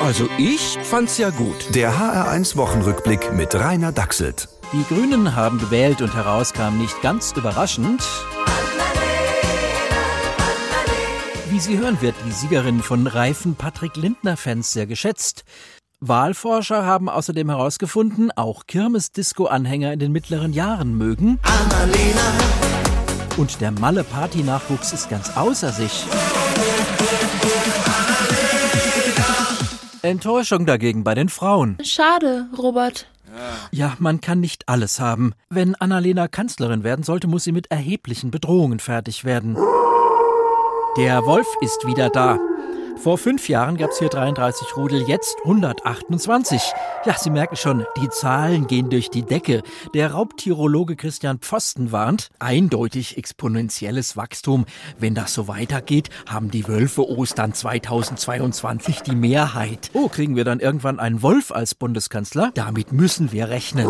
Also ich fand's ja gut. Der HR1 Wochenrückblick mit Rainer Dachselt. Die Grünen haben gewählt und herauskam nicht ganz überraschend. Wie Sie hören, wird die Siegerin von reifen Patrick Lindner-Fans sehr geschätzt. Wahlforscher haben außerdem herausgefunden, auch Kirmes-Disco-Anhänger in den mittleren Jahren mögen. Annalena. Und der Malle-Party-Nachwuchs ist ganz außer sich. Enttäuschung dagegen bei den Frauen. Schade, Robert. Ja, man kann nicht alles haben. Wenn Annalena Kanzlerin werden sollte, muss sie mit erheblichen Bedrohungen fertig werden. Der Wolf ist wieder da. Vor fünf Jahren gab es hier 33 Rudel, jetzt 128. Ja, Sie merken schon, die Zahlen gehen durch die Decke. Der Raubtirologe Christian Pfosten warnt, eindeutig exponentielles Wachstum. Wenn das so weitergeht, haben die Wölfe Ostern 2022 die Mehrheit. Oh, kriegen wir dann irgendwann einen Wolf als Bundeskanzler? Damit müssen wir rechnen.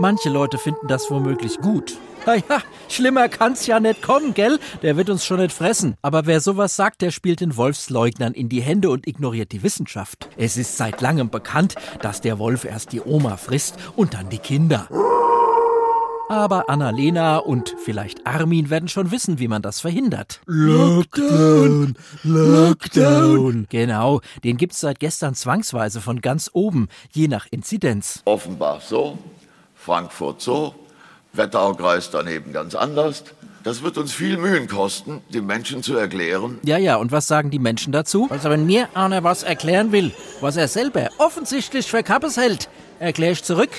Manche Leute finden das womöglich gut. Naja, schlimmer kann's ja nicht kommen, gell? Der wird uns schon nicht fressen. Aber wer sowas sagt, der spielt den Wolfsleugnern in die Hände und ignoriert die Wissenschaft. Es ist seit langem bekannt, dass der Wolf erst die Oma frisst und dann die Kinder. Aber Annalena und vielleicht Armin werden schon wissen, wie man das verhindert. Lockdown, Lockdown. Genau, den gibt's seit gestern zwangsweise von ganz oben, je nach Inzidenz. Offenbach so, Frankfurt so, Wetteraukreis daneben ganz anders. Das wird uns viel Mühen kosten, den Menschen zu erklären. Ja, ja, und was sagen die Menschen dazu? Also wenn mir einer was erklären will, was er selber offensichtlich für Kappes hält, erkläre ich zurück.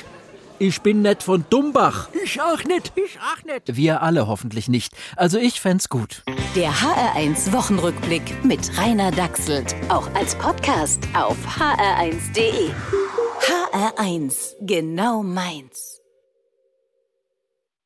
Ich bin nicht von Dumbach. Ich auch nicht, ich auch nicht. Wir alle hoffentlich nicht. Also ich fänd's gut. Der HR1 Wochenrückblick mit Rainer Dachselt. Auch als Podcast auf hr1.de. HR1, genau meins.